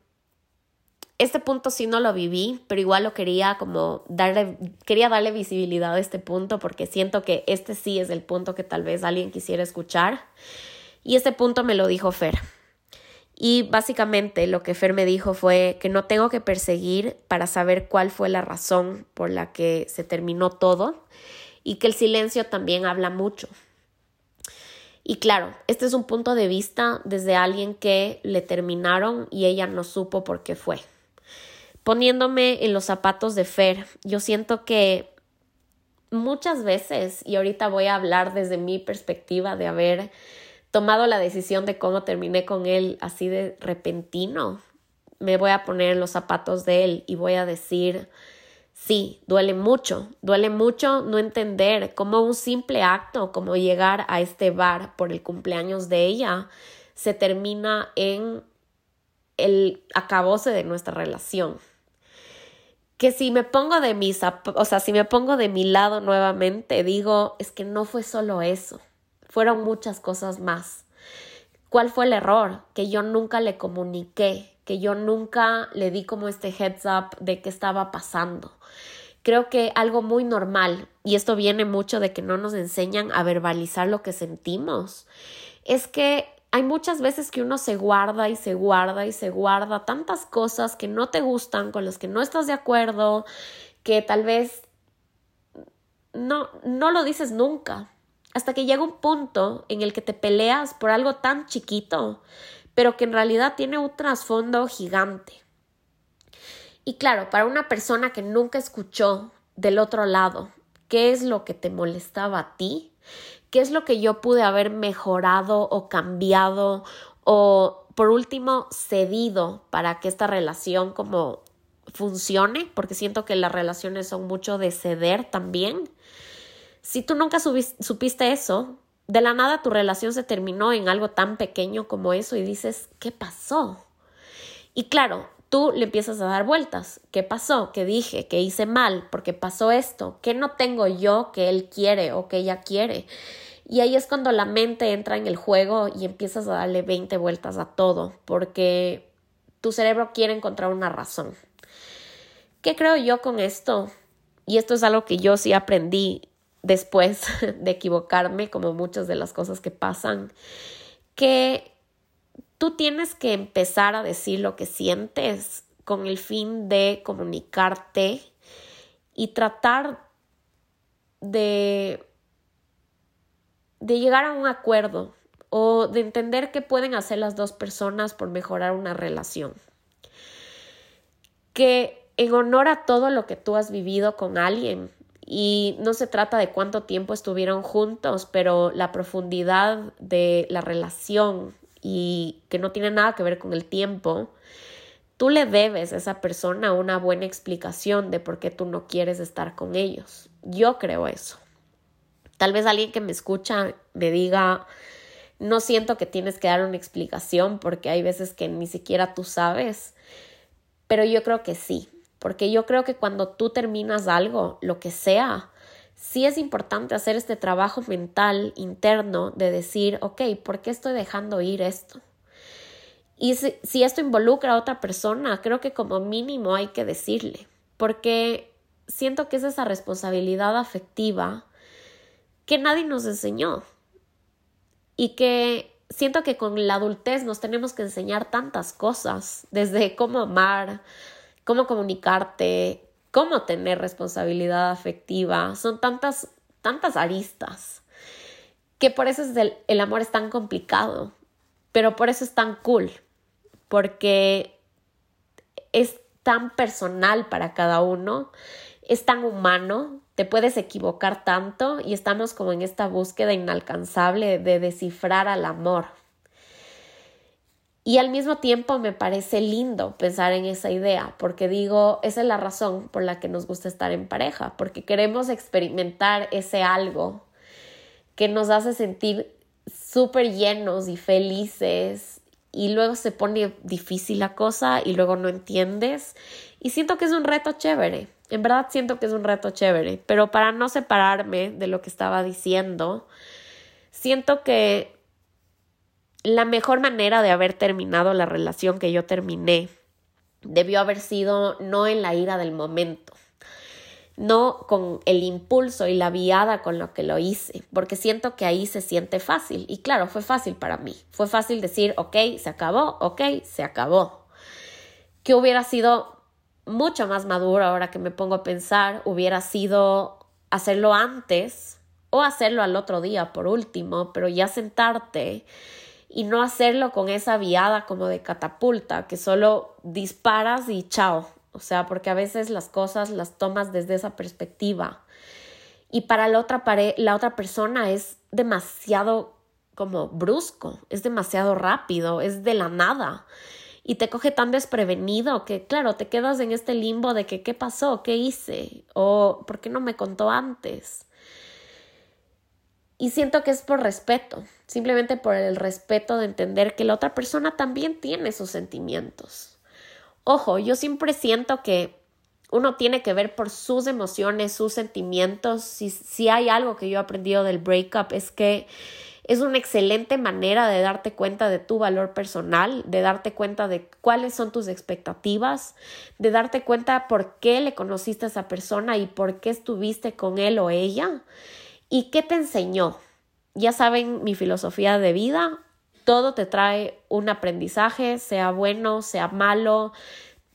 este punto sí no lo viví, pero igual lo quería como darle, quería darle visibilidad a este punto porque siento que este sí es el punto que tal vez alguien quisiera escuchar. Y este punto me lo dijo Fer. Y básicamente lo que Fer me dijo fue que no tengo que perseguir para saber cuál fue la razón por la que se terminó todo y que el silencio también habla mucho. Y claro, este es un punto de vista desde alguien que le terminaron y ella no supo por qué fue. Poniéndome en los zapatos de Fer, yo siento que muchas veces, y ahorita voy a hablar desde mi perspectiva de haber tomado la decisión de cómo terminé con él así de repentino, me voy a poner en los zapatos de él y voy a decir, sí, duele mucho, duele mucho no entender cómo un simple acto como llegar a este bar por el cumpleaños de ella se termina en el acabose de nuestra relación. Que si me pongo de mis, o sea, si me pongo de mi lado nuevamente, digo, es que no fue solo eso, fueron muchas cosas más. ¿Cuál fue el error? Que yo nunca le comuniqué que yo nunca le di como este heads up de qué estaba pasando. Creo que algo muy normal, y esto viene mucho de que no nos enseñan a verbalizar lo que sentimos, es que hay muchas veces que uno se guarda y se guarda y se guarda tantas cosas que no te gustan, con las que no estás de acuerdo, que tal vez no, no lo dices nunca, hasta que llega un punto en el que te peleas por algo tan chiquito pero que en realidad tiene un trasfondo gigante. Y claro, para una persona que nunca escuchó del otro lado, ¿qué es lo que te molestaba a ti? ¿Qué es lo que yo pude haber mejorado o cambiado o por último cedido para que esta relación como funcione? Porque siento que las relaciones son mucho de ceder también. Si tú nunca supiste eso, de la nada tu relación se terminó en algo tan pequeño como eso y dices, ¿qué pasó? Y claro, tú le empiezas a dar vueltas. ¿Qué pasó? ¿Qué dije? ¿Qué hice mal? ¿Por qué pasó esto? ¿Qué no tengo yo que él quiere o que ella quiere? Y ahí es cuando la mente entra en el juego y empiezas a darle 20 vueltas a todo, porque tu cerebro quiere encontrar una razón. ¿Qué creo yo con esto? Y esto es algo que yo sí aprendí después de equivocarme, como muchas de las cosas que pasan, que tú tienes que empezar a decir lo que sientes con el fin de comunicarte y tratar de, de llegar a un acuerdo o de entender qué pueden hacer las dos personas por mejorar una relación. Que en honor a todo lo que tú has vivido con alguien, y no se trata de cuánto tiempo estuvieron juntos, pero la profundidad de la relación y que no tiene nada que ver con el tiempo, tú le debes a esa persona una buena explicación de por qué tú no quieres estar con ellos. Yo creo eso. Tal vez alguien que me escucha me diga, no siento que tienes que dar una explicación porque hay veces que ni siquiera tú sabes, pero yo creo que sí porque yo creo que cuando tú terminas algo, lo que sea, sí es importante hacer este trabajo mental interno de decir, ok, ¿por qué estoy dejando ir esto? Y si, esto involucra a otra persona, creo que como mínimo hay que decirle, porque siento que es esa responsabilidad afectiva que nadie nos enseñó y que siento que con la adultez nos tenemos que enseñar tantas cosas, desde cómo amar cómo comunicarte, cómo tener responsabilidad afectiva. Son tantas, tantas aristas que por eso es el, amor es tan complicado, pero por eso es tan cool, porque es tan personal para cada uno, es tan humano, te puedes equivocar tanto y estamos como en esta búsqueda inalcanzable de descifrar al amor, y al mismo tiempo me parece lindo pensar en esa idea, porque digo, esa es la razón por la que nos gusta estar en pareja, porque queremos experimentar ese algo que nos hace sentir súper llenos y felices y luego se pone difícil la cosa y luego no entiendes. Y siento que es un reto chévere, en verdad siento que es un reto chévere, pero para no separarme de lo que estaba diciendo, siento que la mejor manera de haber terminado la relación que yo terminé debió haber sido no en la ira del momento, no con el impulso y la viada con lo que lo hice, porque siento que ahí se siente fácil. Y claro, fue fácil para mí. Fue fácil decir, ok, se acabó, ok, se acabó. Que hubiera sido mucho más maduro ahora que me pongo a pensar, hubiera sido hacerlo antes o hacerlo al otro día por último, pero ya sentarte y no hacerlo con esa viada como de catapulta, que solo disparas y chao. O sea, porque a veces las cosas las tomas desde esa perspectiva. Y para la otra, la otra persona es demasiado como brusco, es demasiado rápido, es de la nada. Y te coge tan desprevenido que, claro, te quedas en este limbo de que qué pasó, qué hice, o por qué no me contó antes. Y siento que es por respeto, simplemente por el respeto de entender que la otra persona también tiene sus sentimientos. Ojo, yo siempre siento que uno tiene que ver por sus emociones, sus sentimientos. Si, si hay algo que yo he aprendido del breakup es que es una excelente manera de darte cuenta de tu valor personal, de darte cuenta de cuáles son tus expectativas, de darte cuenta por qué le conociste a esa persona y por qué estuviste con él o ella ¿Y qué te enseñó? Ya saben mi filosofía de vida, todo te trae un aprendizaje, sea bueno, sea malo.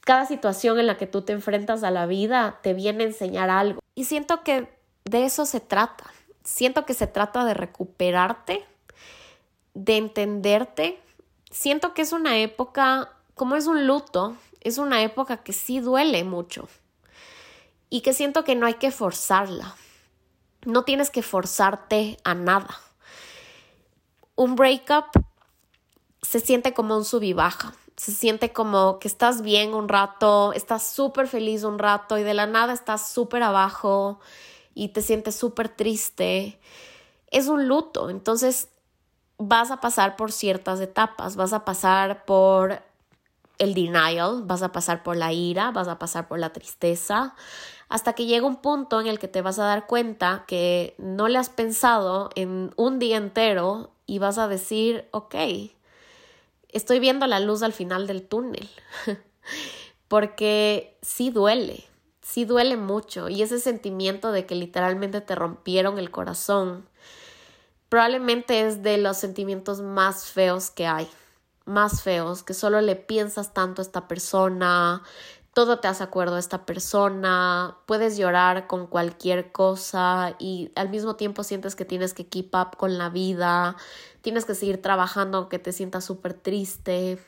Cada situación en la que tú te enfrentas a la vida te viene a enseñar algo. Y siento que de eso se trata. Siento que se trata de recuperarte, de entenderte. Siento que es una época, como es un luto, es una época que sí duele mucho y que siento que no hay que forzarla. No tienes que forzarte a nada. Un breakup se siente como un sub y baja. Se siente como que estás bien un rato, estás súper feliz un rato y de la nada estás súper abajo y te sientes súper triste. Es un luto, entonces vas a pasar por ciertas etapas, vas a pasar por el denial, vas a pasar por la ira, vas a pasar por la tristeza, hasta que llega un punto en el que te vas a dar cuenta que no le has pensado en un día entero y vas a decir, ok, estoy viendo la luz al final del túnel, porque sí duele, sí duele mucho. Y ese sentimiento de que literalmente te rompieron el corazón probablemente es de los sentimientos más feos que hay más feos, que solo le piensas tanto a esta persona, todo te hace acuerdo a esta persona, puedes llorar con cualquier cosa y al mismo tiempo sientes que tienes que keep up con la vida, tienes que seguir trabajando aunque te sientas súper triste.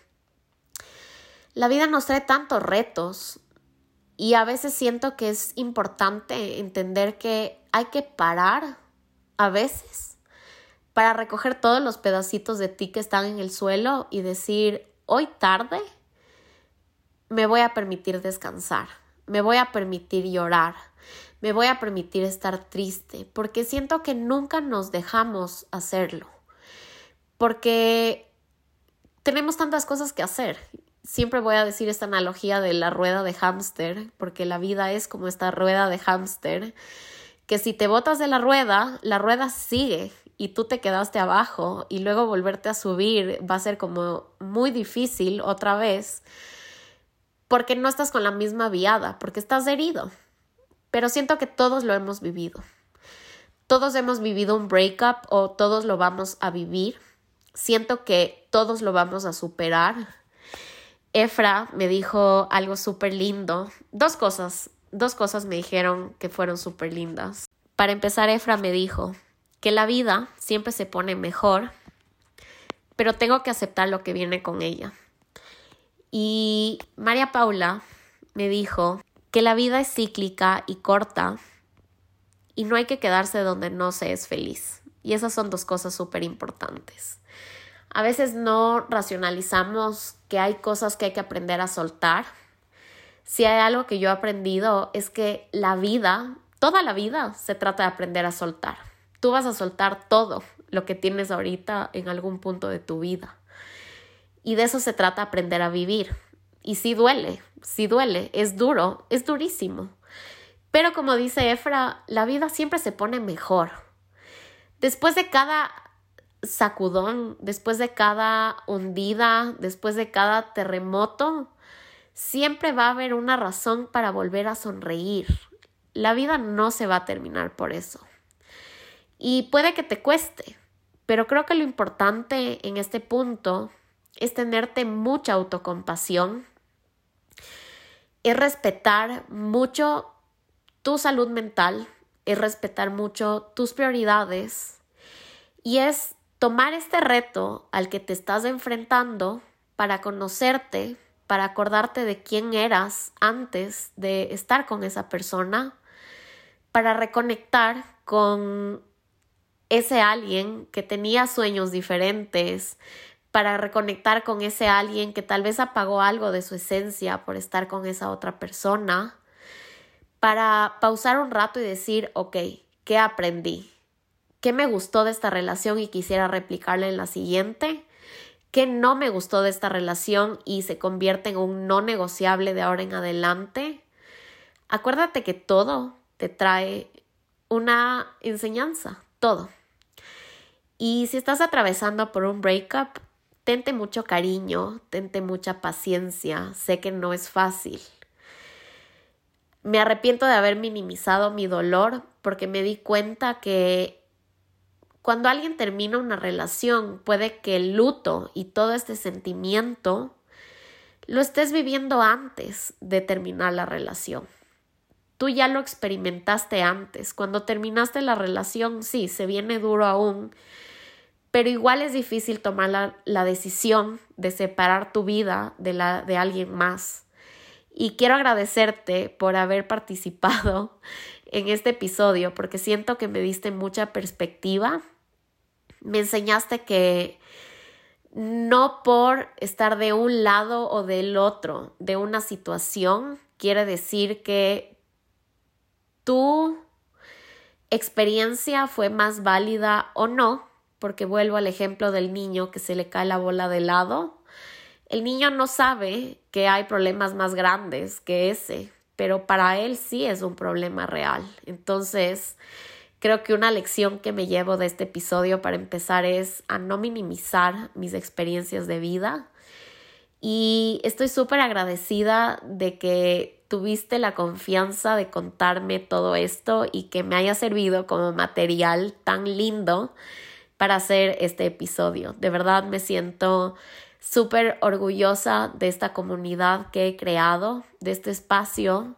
La vida nos trae tantos retos y a veces siento que es importante entender que hay que parar a veces para recoger todos los pedacitos de ti que están en el suelo y decir, hoy tarde me voy a permitir descansar, me voy a permitir llorar, me voy a permitir estar triste, porque siento que nunca nos dejamos hacerlo, porque tenemos tantas cosas que hacer. Siempre voy a decir esta analogía de la rueda de hámster, porque la vida es como esta rueda de hámster, que si te botas de la rueda, la rueda sigue y tú te quedaste abajo y luego volverte a subir va a ser como muy difícil otra vez porque no estás con la misma viada, porque estás herido. Pero siento que todos lo hemos vivido. Todos hemos vivido un breakup o todos lo vamos a vivir. Siento que todos lo vamos a superar. Efra me dijo algo súper lindo. Dos cosas, dos cosas me dijeron que fueron súper lindas. Para empezar, Efra me dijo que la vida siempre se pone mejor, pero tengo que aceptar lo que viene con ella. Y María Paula me dijo que la vida es cíclica y corta y no hay que quedarse donde no se es feliz. Y esas son dos cosas súper importantes. A veces no racionalizamos que hay cosas que hay que aprender a soltar. Si hay algo que yo he aprendido es que la vida, toda la vida, se trata de aprender a soltar. Tú vas a soltar todo lo que tienes ahorita en algún punto de tu vida. Y de eso se trata aprender a vivir. Y sí duele, sí duele, es duro, es durísimo. Pero como dice Efra, la vida siempre se pone mejor. Después de cada sacudón, después de cada hundida, después de cada terremoto, siempre va a haber una razón para volver a sonreír. La vida no se va a terminar por eso. Y puede que te cueste, pero creo que lo importante en este punto es tenerte mucha autocompasión, es respetar mucho tu salud mental, es respetar mucho tus prioridades y es tomar este reto al que te estás enfrentando para conocerte, para acordarte de quién eras antes de estar con esa persona, para reconectar con ese alguien que tenía sueños diferentes, para reconectar con ese alguien que tal vez apagó algo de su esencia por estar con esa otra persona, para pausar un rato y decir, ok, ¿qué aprendí? ¿Qué me gustó de esta relación y quisiera replicarla en la siguiente? ¿Qué no me gustó de esta relación y se convierte en un no negociable de ahora en adelante? Acuérdate que todo te trae una enseñanza, todo. Y si estás atravesando por un breakup, tente mucho cariño, tente mucha paciencia, sé que no es fácil. Me arrepiento de haber minimizado mi dolor porque me di cuenta que cuando alguien termina una relación puede que el luto y todo este sentimiento lo estés viviendo antes de terminar la relación. Tú ya lo experimentaste antes. Cuando terminaste la relación, sí, se viene duro aún, pero igual es difícil tomar la, decisión de separar tu vida de la de alguien más. Y quiero agradecerte por haber participado en este episodio porque siento que me diste mucha perspectiva. Me enseñaste que no por estar de un lado o del otro de una situación quiere decir que tu experiencia fue más válida o no, porque vuelvo al ejemplo del niño que se le cae la bola de lado. El niño no sabe que hay problemas más grandes que ese, pero para él sí es un problema real. Entonces, creo que una lección que me llevo de este episodio para empezar es a no minimizar mis experiencias de vida. Y estoy súper agradecida de que tuviste la confianza de contarme todo esto y que me haya servido como material tan lindo para hacer este episodio. De verdad me siento súper orgullosa de esta comunidad que he creado, de este espacio,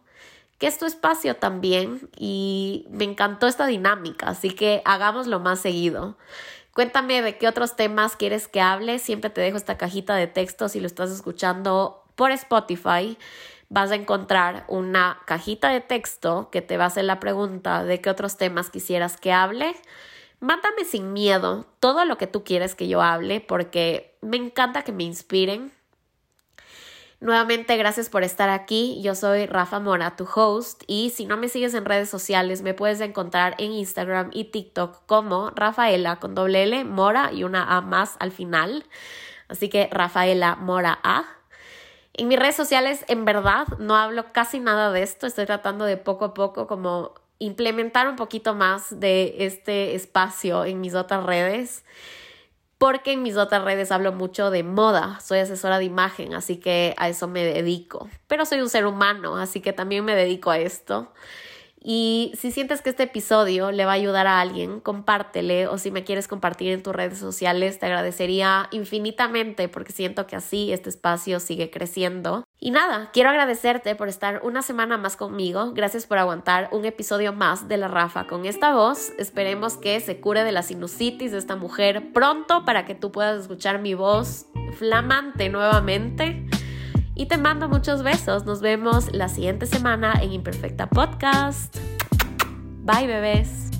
que es tu espacio también y me encantó esta dinámica, así que hagámoslo más seguido. Cuéntame de qué otros temas quieres que hable. Siempre te dejo esta cajita de texto si lo estás escuchando por Spotify. Vas a encontrar una cajita de texto que te va a hacer la pregunta de qué otros temas quisieras que hable. Mándame sin miedo todo lo que tú quieres que yo hable porque me encanta que me inspiren. Nuevamente, gracias por estar aquí. Yo soy Rafa Mora, tu host, y si no me sigues en redes sociales, me puedes encontrar en Instagram y TikTok como Rafaela con doble L, Mora y una A más al final. Así que Rafaela Mora A. En mis redes sociales, en verdad, no hablo casi nada de esto. Estoy tratando de poco a poco como implementar un poquito más de este espacio en mis otras redes, porque en mis otras redes hablo mucho de moda, soy asesora de imagen, así que a eso me dedico, pero soy un ser humano, así que también me dedico a esto. Y si sientes que este episodio le va a ayudar a alguien, compártele o si me quieres compartir en tus redes sociales, te agradecería infinitamente porque siento que así este espacio sigue creciendo. Y nada, quiero agradecerte por estar una semana más conmigo. Gracias por aguantar un episodio más de La Rafa con esta voz. Esperemos que se cure de la sinusitis de esta mujer pronto para que tú puedas escuchar mi voz flamante nuevamente. Y te mando muchos besos. Nos vemos la siguiente semana en Imperfecta Podcast. Bye bebés.